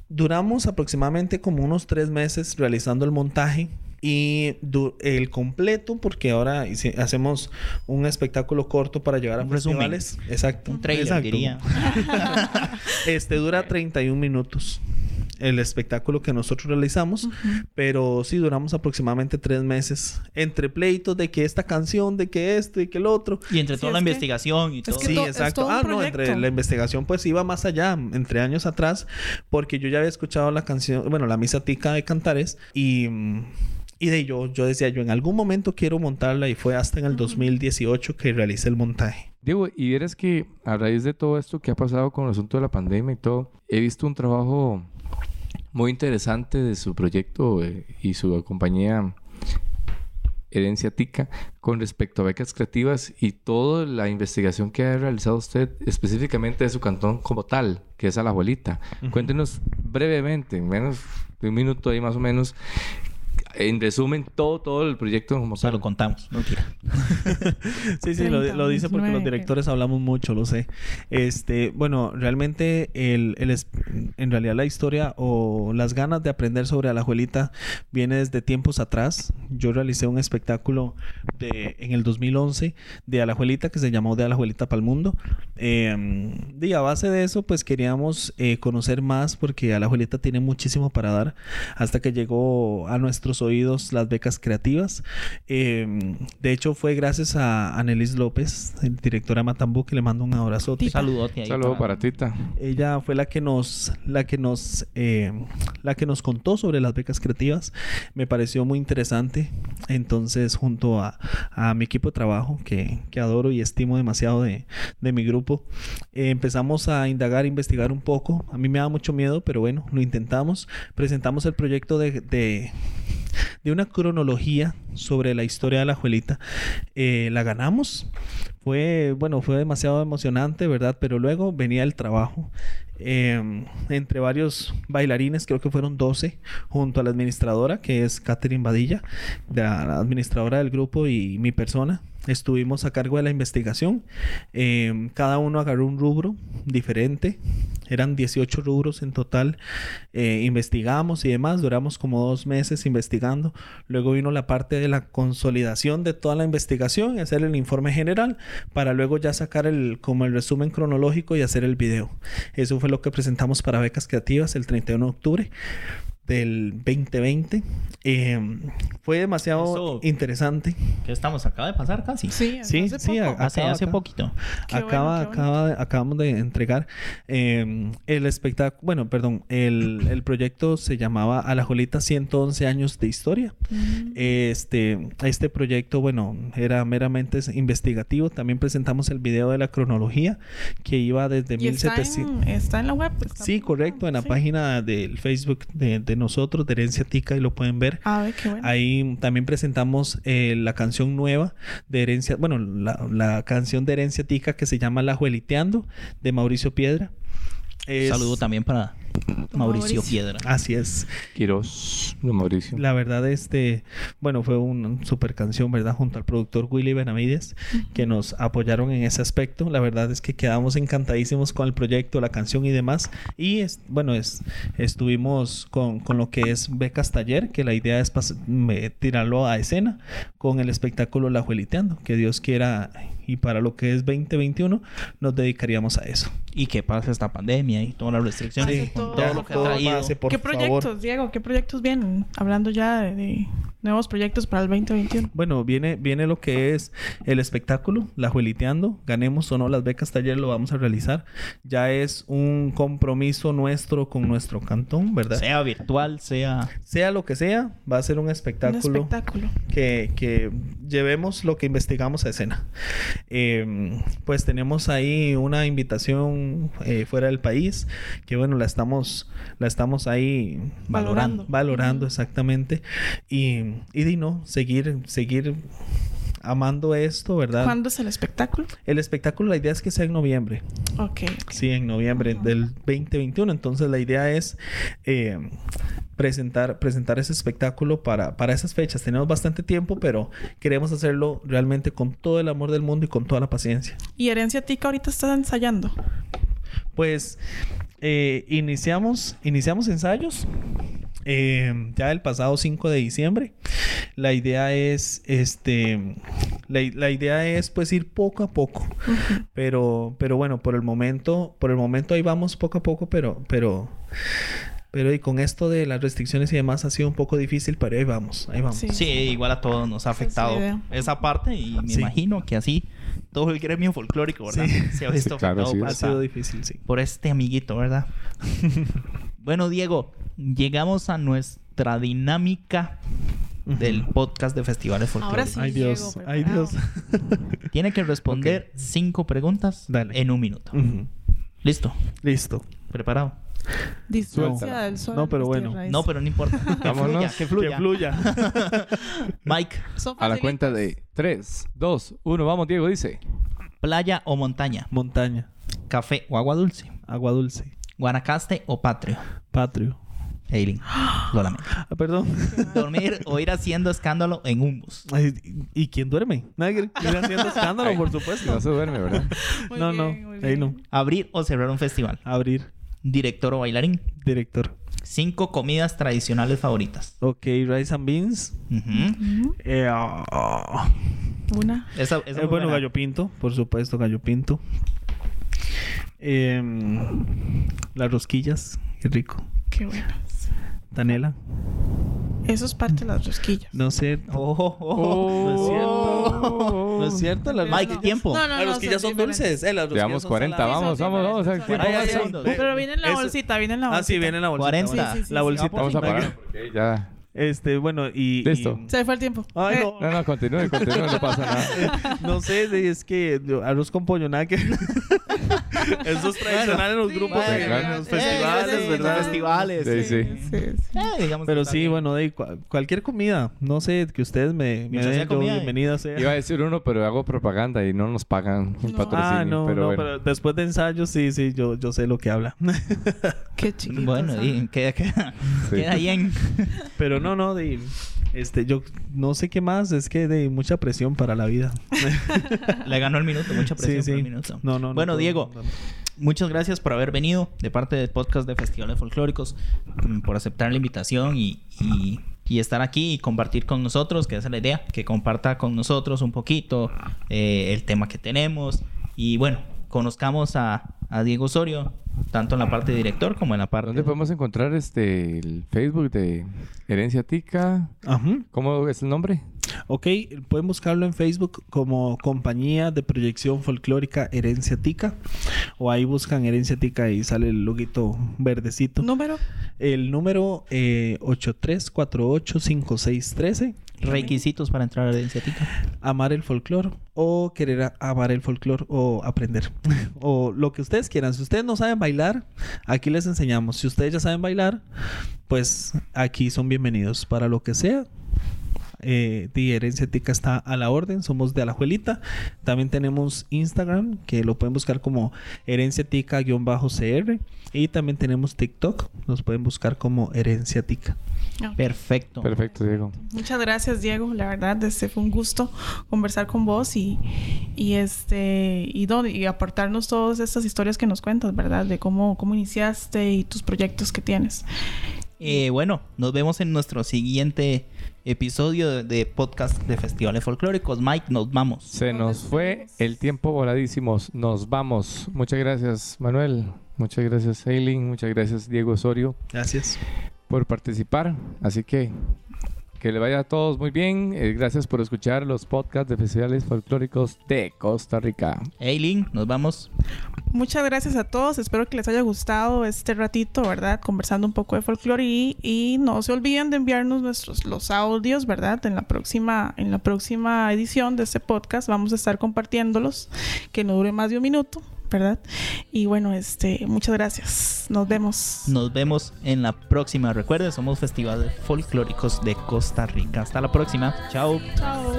duramos aproximadamente como unos tres meses realizando el montaje. Y du- el completo, porque ahora hacemos un espectáculo corto para llevar a Un resumen. Exacto. Un trailer, Exacto. diría. Este dura 31 minutos el espectáculo que nosotros realizamos, pero sí duramos aproximadamente tres meses entre pleitos de que esta canción, de que esto y que el otro. Y entre Sí, toda la es que- investigación y todo. que Sí, to- es exacto. todo Ah, no, entre la investigación pues iba más allá, entre años atrás, porque yo ya había escuchado la canción, bueno, la misa tica de Cantares y mm, y de yo yo decía, yo en algún momento quiero montarla y fue hasta en el 2018 que realicé el montaje. Diego, y vieras que a raíz de todo esto que ha pasado con el asunto de la pandemia y todo, he visto un trabajo muy interesante de su proyecto eh, y su compañía Herencia Tica con respecto a becas creativas y toda la investigación que ha realizado usted específicamente de su cantón como tal, que es a la abuelita. Ujú. Cuéntenos brevemente, en menos de un minuto ahí más o menos, en resumen, todo, todo el proyecto como tal. lo contamos. No. Sí, sí, lo, 30, lo dice porque los 29, directores hablamos mucho, lo sé. Este, bueno, realmente el, el es- en realidad la historia o las ganas de aprender sobre Alajuelita viene desde tiempos atrás. Yo realicé un espectáculo de, en el 2011 de Alajuelita que se llamó De Alajuelita para el Mundo. Eh, y a base de eso, pues queríamos eh, conocer más porque Alajuelita tiene muchísimo para dar hasta que llegó a nuestros oídos las becas creativas. Eh, de hecho, fue gracias a Anelis López, directora de Matambú, que le mando un abrazote. Un saludote ahí. Saludo para Tita. Ella fue la que nos, la que nos, eh, la que nos contó sobre las becas creativas. Me pareció muy interesante. Entonces, junto a, a mi equipo de trabajo, que, que adoro y estimo demasiado de, de mi grupo, eh, empezamos a indagar, investigar un poco. A mí me da mucho miedo, pero bueno, lo intentamos. Presentamos el proyecto de, de, de una cronología sobre la historia de la Juelita. Eh, la ganamos. Fue, bueno, fue demasiado emocionante, ¿verdad? Pero luego venía el trabajo. eh, entre varios bailarines, creo que fueron 12, junto a la administradora, que es Catherine Badilla, la la administradora del grupo y mi persona. Estuvimos a cargo de la investigación. Eh, cada uno agarró un rubro diferente. Eran 18 rubros en total. Eh, investigamos y demás. Duramos como dos meses investigando. Luego vino la parte de la consolidación de toda la investigación hacer el informe general para luego ya sacar el, como el resumen cronológico y hacer el video. Eso fue lo que presentamos para Becas Creativas el 31 de octubre del 2020. Eh, fue demasiado Eso- interesante. ¿Qué estamos? Acaba de pasar casi. Sí, Sí, hace sí, poco. a- Hace, acaba hace acá. poquito. Qué acaba, bueno, acaba, acabamos de entregar eh, el espectáculo, bueno, perdón, el, el proyecto se llamaba Alajolita 111 años de historia. Mm. Este, este proyecto, bueno, era meramente investigativo. También presentamos el video de la cronología que iba desde Y está 1700. en, está en la web. está Sí, correcto, en la sí. página del Facebook de, de nosotros, de Herencia Tica, y lo pueden ver. A ver, qué bueno. Ahí también presentamos eh, la canción nueva de Herencia, bueno, la, la canción de Herencia Tica que se llama La Jueliteando de Mauricio Piedra. Es- Saludo también para Mauricio, Mauricio. Piedra. Así es. Quiroz de Mauricio. La verdad, este, bueno, fue una super canción, ¿verdad? Junto al productor Willy Benavides, que nos apoyaron en ese aspecto. La verdad es que quedamos encantadísimos con el proyecto, la canción y demás. Y, es, bueno, es, estuvimos con, con lo que es Becas Taller, que la idea es me- tirarlo a escena con el espectáculo La Jueliteando, que Dios quiera. Y para lo que es 2021, nos dedicaríamos a eso. Y que pase esta pandemia y todas las restricciones. Sí, todo todo lo que ha todo traído. pase, por ¿Qué favor. proyectos, Diego? ¿Qué proyectos vienen? Hablando ya de, de nuevos proyectos para el 2021. Bueno, viene, viene lo que es el espectáculo, la Jueliteando. Ganemos o no las becas taller, lo vamos a realizar. Ya es un compromiso nuestro con nuestro cantón, ¿verdad? Sea, Sea virtual, sea... lo que sea, va a ser un Un espectáculo, espectáculo. que, que llevemos lo que investigamos a escena. Eh, pues tenemos ahí una invitación eh, fuera del país, que bueno, la estamos, la estamos ahí Valorando. valorando exactamente. Y, y di no, seguir, seguir amando esto, ¿verdad? ¿Cuándo es el espectáculo? El espectáculo, la idea es que sea en noviembre. Ok. Sí, en noviembre del 2021. Entonces la idea es eh, presentar, presentar ese espectáculo para, para esas fechas. Tenemos bastante tiempo, pero queremos hacerlo realmente con todo el amor del mundo y con toda la paciencia. ¿Y Herencia Tica ahorita está ensayando? Pues eh, iniciamos, iniciamos ensayos eh, ya el pasado 5 de diciembre. La idea es, este, la, la idea es pues ir poco a poco. Pero, pero bueno, por el momento, por el momento ahí vamos poco a poco, pero, pero, pero y con esto de las restricciones y demás ha sido un poco difícil, pero ahí vamos, ahí vamos. Sí. Sí, igual a todos nos ha afectado esa parte y me Sí. imagino que así todo el gremio folclórico, ¿verdad? Sí. Se ha visto Sí, claro, afectado sí. por, Ha sido difícil, sí. por este amiguito, ¿verdad? bueno, Diego, llegamos a nuestra dinámica del podcast de festivales Ahora folclóricos. sí. Ay Diego, Dios, ay. Dios. Tiene que responder cinco preguntas Dale. en un minuto. Listo. Listo. ¿Preparado? Distancia del sol. No, pero bueno. raíz. No, pero no importa. Que fluya, que fluya. Que fluya. Mike, A la cuenta de 3, 2, 1. Vamos, Diego, dice. playa o montaña, Montaña. café o agua dulce, Agua dulce. Guanacaste o patrio, Patrio. Eileen, lo lamento. Ah, perdón. Dormir o ir haciendo escándalo en un bus. Ay, ¿Y quién duerme? Nadie ir haciendo escándalo, por supuesto. No se duerme, ¿verdad? Muy No, no, bien, ahí no. Abrir o cerrar un festival. Abrir, Director o bailarín. director. Cinco comidas tradicionales favoritas. Ok, rice and beans. Eh, ah, Una. Esa, esa eh, bueno, buena. gallo pinto, por supuesto, gallo pinto. Em, las rosquillas, qué rico. Qué buenas. Tanela, Eso es parte de las rosquillas. no sé. Oh, oh, oh. No es cierto. No es cierto. Las Mike, tiempo. No, no, Las no, rosquillas son diferentes. dulces. Eh, las rosquillas Llevamos son 40, saladas. vamos, vamos, vamos. Pero viene en la bolsita, viene en la bolsita. Ah, sí, viene en la bolsita. 40. Sí, sí, sí, la bolsita. Vamos a parar. porque ya. Este, bueno, y... Listo. y- Se fue el tiempo. Ay, Eh, no. No, no, continúe, continúe, no pasa nada. No sé, es que arroz con pollo, nada que... Eso es tradicional en los Sí, grupos, en claro. los festivales, Eh, sí, ¿verdad? los festivales. Sí, sí. sí, sí. Eh, digamos Pero sí, bueno, de cua- cualquier comida, no sé, que ustedes me, me den, yo comida, eh. bienvenida sea. Iba a decir uno, pero hago propaganda y no nos pagan un No. patrocinio. Ah, no, pero no, bueno. pero después de ensayo, sí, sí, yo, yo sé lo que habla. Qué chiquito. Bueno, y queda, queda, Sí. queda bien. pero no, no, de, este, yo no sé qué más, es que de mucha presión para la vida. Le ganó el minuto, mucha presión sí, por el minuto. No, no, no bueno, Diego, muchas gracias por haber venido de parte del podcast de Festivales Folclóricos, mm, por aceptar la invitación y, y- y estar aquí y compartir con nosotros, que esa es la idea, que comparta con nosotros un poquito eh, el tema que tenemos y bueno, conozcamos a, a Diego Osorio, tanto en la parte de director como en la parte... ¿Dónde podemos encontrar este el Facebook de Herencia Tica? Ajá. ¿Cómo es el nombre? Ok, pueden buscarlo en Facebook como Compañía de Proyección Folclórica Herencia Tica. O ahí buscan Herencia Tica y sale el loguito verdecito. Número. El número eh, 83485613. Requisitos para entrar a la iniciativa. Amar el folclore o querer amar el folclore o aprender. o lo que ustedes quieran. Si ustedes no saben bailar, aquí les enseñamos. Si ustedes ya saben bailar, pues aquí son bienvenidos para lo que sea. Eh, de Herencia Tica está a la orden, somos de Alajuelita. También tenemos Instagram, que lo pueden buscar como Herencia Tica-CR. Y también tenemos TikTok, nos pueden buscar como Herencia Tica. Perfecto. Perfecto, Diego. Muchas gracias, Diego. La verdad, este fue un gusto conversar con vos y, y este y, no, y aportarnos todas estas historias que nos cuentas, ¿verdad? De cómo, cómo iniciaste y tus proyectos que tienes. Eh, bueno, nos vemos en nuestro siguiente episodio de, de podcast de Festivales Folclóricos. Mike, nos vamos. Se nos fue el tiempo voladísimos. Nos vamos. Muchas gracias, Manuel. Muchas gracias, Eileen. Muchas gracias, Diego Osorio, Gracias. Por participar. Así que que le vaya a todos muy bien. Eh, gracias por escuchar los podcasts de festivales folclóricos de Costa Rica. Eileen, nos vamos. Muchas gracias a todos. Espero que les haya gustado este ratito, ¿verdad? Conversando un poco de folclore y, y no se olviden de enviarnos nuestros los audios, ¿verdad? En la próxima en la próxima edición de este podcast vamos a estar compartiéndolos que no dure más de un minuto, ¿verdad? Y bueno, este, muchas gracias. Nos vemos. Nos vemos en la próxima. Recuerden, somos Festivales Folclóricos de Costa Rica. Hasta la próxima. Chao. Chao.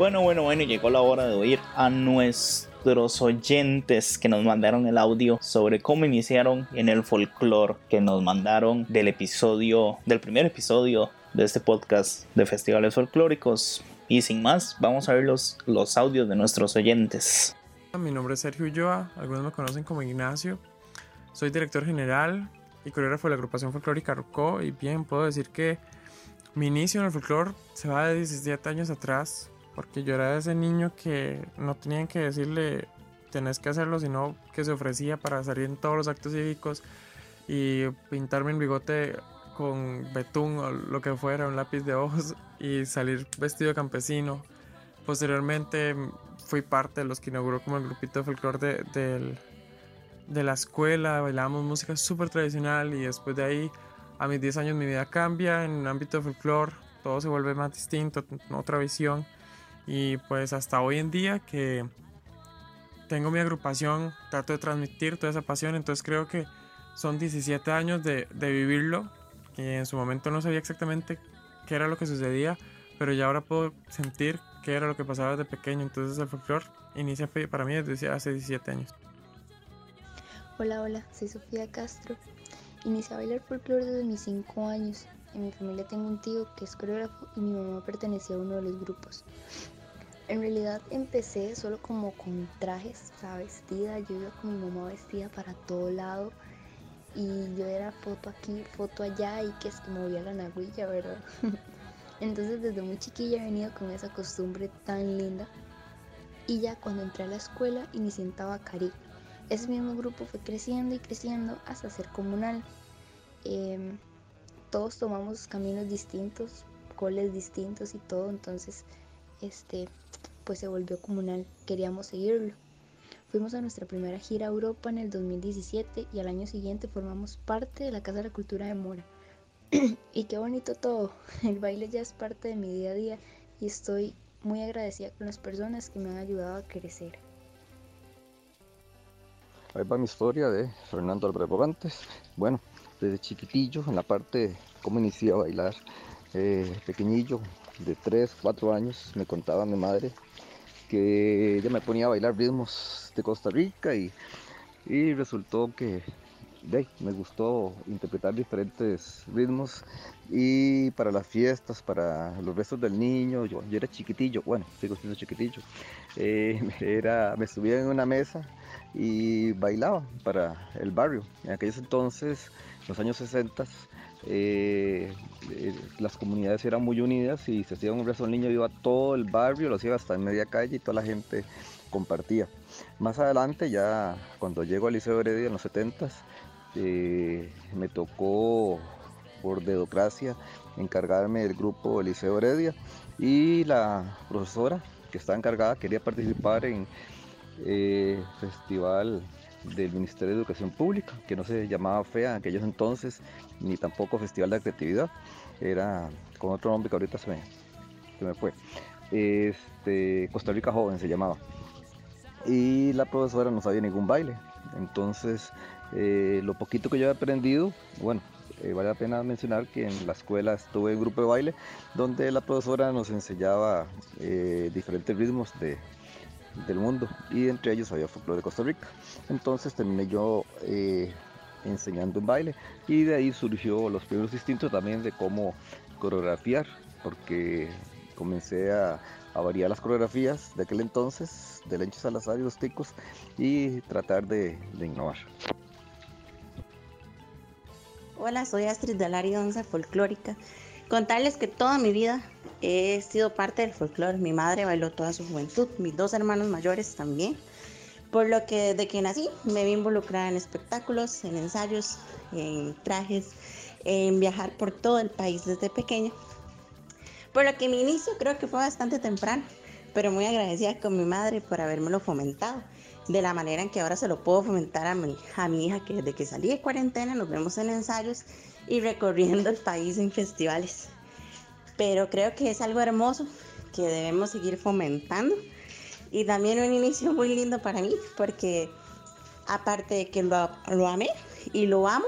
Bueno, bueno, bueno, llegó la hora de oír a nuestros oyentes que nos mandaron el audio sobre cómo iniciaron en el folclore, que nos mandaron del episodio, del primer episodio de este podcast de festivales folclóricos. Y sin más, vamos a ver los, los audios de nuestros oyentes. Mi nombre es Sergio Ulloa, algunos me conocen como Ignacio. Soy director general y coreógrafo de la agrupación folclórica Rocó y bien puedo decir que mi inicio en el folclore se va de 17 años atrás porque yo era ese niño que no tenían que decirle tenés que hacerlo sino que se ofrecía para salir en todos los actos cívicos y pintarme el bigote con betún o lo que fuera, un lápiz de ojos y salir vestido de campesino. Posteriormente mm, fui parte de los que inauguró como el grupito de folclore de, del- de la escuela, bailábamos música súper tradicional y después de ahí a mis 10 años mi vida cambia en el ámbito de folclore, todo se vuelve más distinto, otra visión. Y pues hasta hoy en día que tengo mi agrupación, trato de transmitir toda esa pasión, entonces creo que son 17 años de, de vivirlo, que en su momento no sabía exactamente qué era lo que sucedía, pero ya ahora puedo sentir qué era lo que pasaba desde pequeño, entonces el folclore inicia para mí desde hace 17 años. Hola, hola, soy Sofía Castro. Inicié a bailar folclore desde mis 5 años. En mi familia tengo un tío que es coreógrafo y mi mamá pertenecía a uno de los grupos. En realidad empecé solo como con trajes, o sea, vestida. Yo iba con mi mamá vestida para todo lado y yo era foto aquí, foto allá y que que movía la nagüilla, ¿verdad? Entonces desde muy chiquilla he venido con esa costumbre tan linda. Y ya cuando entré a la escuela inicié en. Ese mismo grupo fue creciendo y creciendo hasta ser comunal. Em, todos tomamos caminos distintos, coles distintos y todo, entonces este pues se volvió comunal, queríamos seguirlo. Fuimos a nuestra primera gira a Europa en el 2017 y al año siguiente formamos parte de la Casa de la Cultura de Mora. y qué bonito todo, el baile ya es parte de mi día a día y estoy muy agradecida con las personas que me han ayudado a crecer. Ahí va mi historia de Fernando Álvarez Bogantes. Bueno, desde chiquitillo, en la parte cómo inicié a bailar, eh, pequeñillo, de 3, 4 años, me contaba mi madre que ella me ponía a bailar ritmos de Costa Rica y, y resultó que me gustó interpretar diferentes ritmos y para las fiestas, para los restos del niño, yo, yo era chiquitillo, bueno, sigo siendo chiquitillo, eh, era, me subía en una mesa y bailaba para el barrio. En aquellos entonces, los años 60, eh, eh, las comunidades eran muy unidas y se hacía un rezo del niño, iba todo el barrio, lo hacía hasta en media calle y toda la gente compartía. Más adelante, ya cuando llego al Liceo Heredia en los 70 eh, me tocó por dedocracia encargarme del grupo Liceo Heredia y la profesora que estaba encargada quería participar en eh, festival del Ministerio de Educación Pública, que no se llamaba FEA en aquellos entonces, ni tampoco Festival de Creatividad, era con otro nombre que ahorita se me, fue. Este, Costa Rica Joven se llamaba. Y la profesora no sabía ningún baile. Entonces, eh, lo poquito que yo he aprendido, bueno, eh, vale la pena mencionar que en la escuela estuve en grupo de baile, donde la profesora nos enseñaba diferentes ritmos de, del mundo y entre ellos había folclore de Costa Rica. Entonces terminé yo eh, enseñando un baile y de ahí surgió los primeros instintos también de cómo coreografiar, porque comencé a, variar las coreografías de aquel entonces, de Lencho Salazar y los ticos, y tratar de, de innovar. Hola, soy Astrid área 11 folclórica. Contarles que toda mi vida he sido parte del folclore. Mi madre bailó toda su juventud, mis dos hermanos mayores también. Por lo que desde que nací me vi involucrada en espectáculos, en ensayos, en trajes, en viajar por todo el país desde pequeña. Por lo que mi inicio creo que fue bastante temprano, pero muy agradecida con mi madre por habérmelo fomentado. De la manera en que ahora se lo puedo fomentar a mi, a mi hija, que desde que salí de cuarentena nos vemos en ensayos y recorriendo el país en festivales. Pero creo que es algo hermoso que debemos seguir fomentando y también un inicio muy lindo para mí porque aparte de que lo, lo amé y lo amo,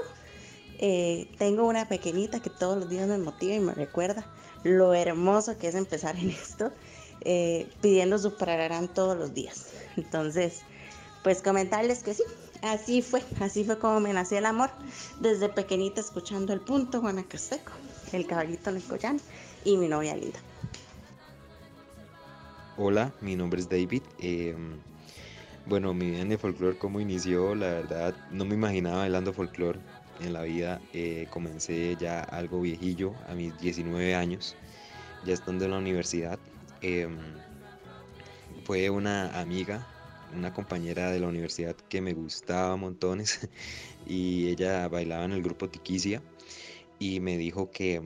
eh, tengo una pequeñita que todos los días me motiva y me recuerda lo hermoso que es empezar en esto, eh, pidiendo su pararán todos los días. Entonces, pues comentarles que sí, así fue, así fue como me nació el amor, desde pequeñita escuchando el punto Guanacasteco, el caballito Necoyano y mi novia linda. Hola, mi nombre es David. eh, bueno, mi vida en el folclore, cómo inició, la verdad, no me imaginaba bailando folclore en la vida. eh, comencé ya algo viejillo, a mis 19 años, ya estando en la universidad. em, fue una amiga, una compañera de la universidad que me gustaba montones y ella bailaba en el grupo Tiquicia y me dijo que,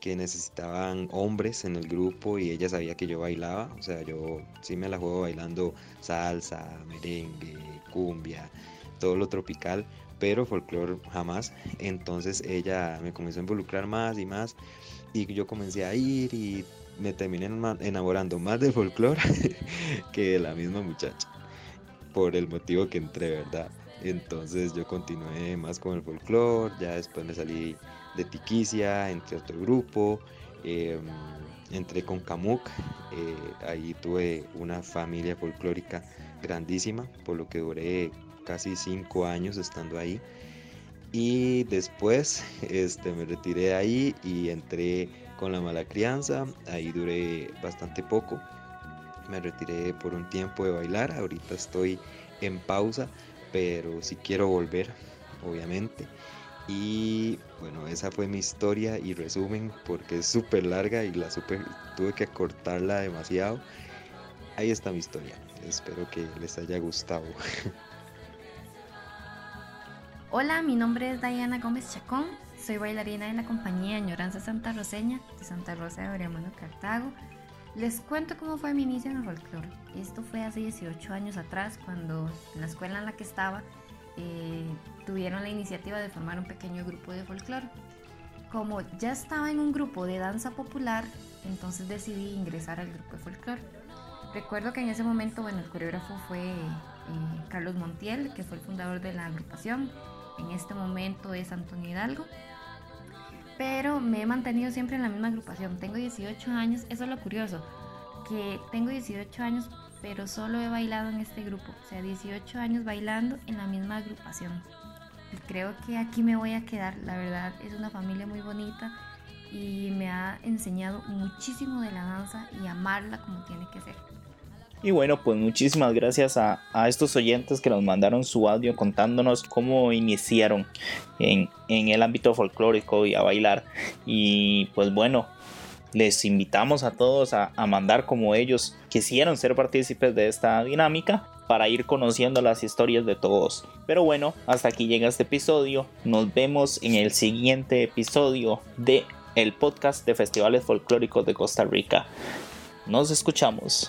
que necesitaban hombres en el grupo y ella sabía que yo bailaba, o sea, yo sí me la juego bailando salsa, merengue, cumbia, todo lo tropical, pero folclore jamás. Entonces ella me comenzó a involucrar más y más y yo comencé a ir y me terminé enamorando más del folclore que de la misma muchacha, por el motivo que entré, ¿verdad? Entonces yo continué más con el folclore, ya después me salí de Tiquicia, entré a otro grupo, em, entré con Camuc, eh, ahí tuve una familia folclórica grandísima, por lo que duré casi cinco años estando ahí. Y después este, me retiré ahí y entré con la mala crianza. Ahí duré bastante poco. Me retiré por un tiempo de bailar. Ahorita estoy en pausa, pero sí quiero volver, obviamente. Y bueno, esa fue mi historia y resumen porque es súper larga y la supe- tuve que cortarla demasiado. Ahí está mi historia. Espero que les haya gustado. Hola, mi nombre es Diana Gómez Chacón. Soy bailarina de la compañía Añoranza Santa Roseña de Santa Rosa de Oriamano, Cartago. Les cuento cómo fue mi inicio en el folclore. Esto fue hace 18 años atrás, cuando en la escuela en la que estaba eh, tuvieron la iniciativa de formar un pequeño grupo de folclore. Como ya estaba en un grupo de danza popular, entonces decidí ingresar al grupo de folclore. Recuerdo que en ese momento, bueno, el coreógrafo fue eh, Carlos Montiel, que fue el fundador de la agrupación. En este momento es Antonio Hidalgo. Pero me he mantenido siempre en la misma agrupación. Tengo 18 años, eso es lo curioso, que tengo 18 años, pero solo he bailado en este grupo. O sea, 18 años bailando en la misma agrupación. Y creo que aquí me voy a quedar. La verdad, es una familia muy bonita y me ha enseñado muchísimo de la danza y amarla como tiene que ser. Y bueno, pues muchísimas gracias a, a estos oyentes que nos mandaron su audio contándonos cómo iniciaron en, en el ámbito folclórico y a bailar. Y pues bueno, les invitamos a todos a, a mandar como ellos quisieron ser partícipes de esta dinámica para ir conociendo las historias de todos. Pero bueno, hasta aquí llega este episodio. Nos vemos en el siguiente episodio de el podcast de festivales folclóricos de Costa Rica. Nos escuchamos.